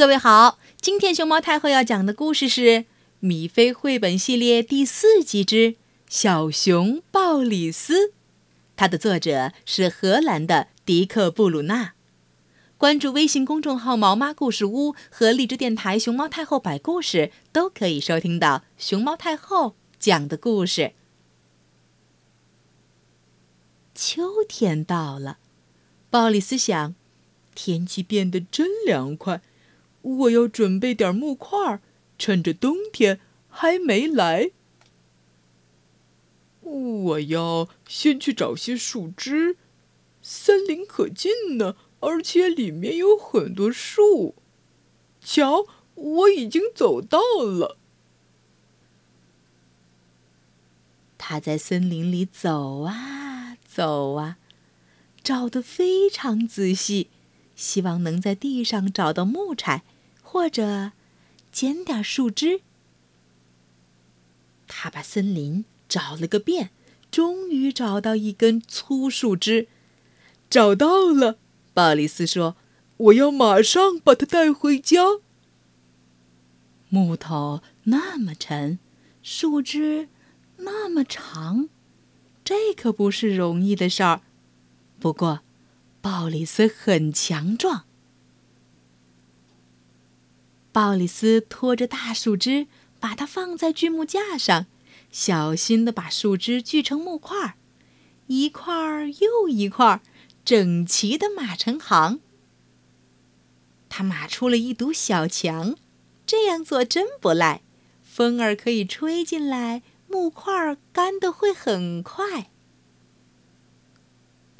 各位好，今天熊猫太后要讲的故事是《米菲绘本系列》第四集之《小熊鲍里斯》，它的作者是荷兰的迪克·布鲁纳。关注微信公众号“毛妈故事屋”和荔枝电台“熊猫太后摆故事”，都可以收听到熊猫太后讲的故事。秋天到了，鲍里斯想，天气变得真凉快，我要准备点木块，趁着冬天还没来。我要先去找些树枝，森林可近呢。而且里面有很多树，瞧，我已经走到了。他在森林里走啊走啊，找的非常仔细，希望能在地上找到木柴，或者捡点树枝。他把森林找了个遍，终于找到一根粗树枝，找到了。鲍里斯说：“我要马上把它带回家。木头那么沉，树枝那么长，这可不是容易的事儿。不过，鲍里斯很强壮。鲍里斯拖着大树枝，把它放在锯木架上，小心地把树枝锯成木块，一块又一块。”整齐的码成行，他码出了一堵小墙。这样做真不赖，风儿可以吹进来，木块干的会很快。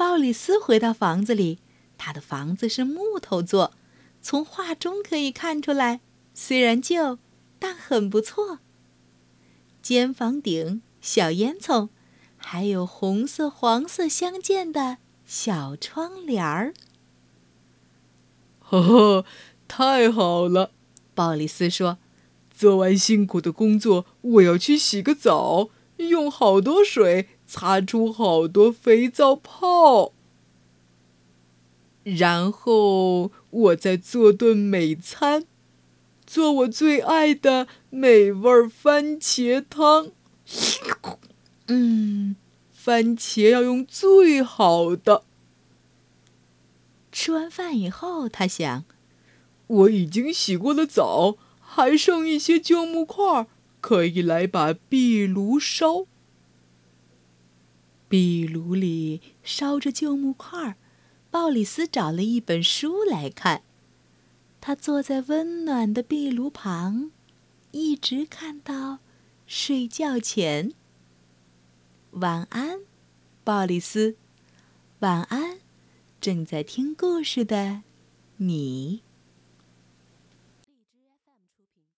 鲍里斯回到房子里，他的房子是木头做，从画中可以看出来，虽然旧，但很不错。尖房顶、小烟囱，还有红色、黄色相间的。小窗帘儿，呵呵，太好了！鲍里斯说：“做完辛苦的工作，我要去洗个澡，用好多水擦出好多肥皂泡，然后我再做顿美餐，做我最爱的美味番茄汤。嗯。”番茄要用最好的。吃完饭以后，他想：我已经洗过了澡，还剩一些旧木块，可以来把壁炉烧。壁炉里烧着旧木块儿，鲍里斯找了一本书来看。他坐在温暖的壁炉旁，一直看到睡觉前。晚安，鲍里斯。晚安，正在听故事的你。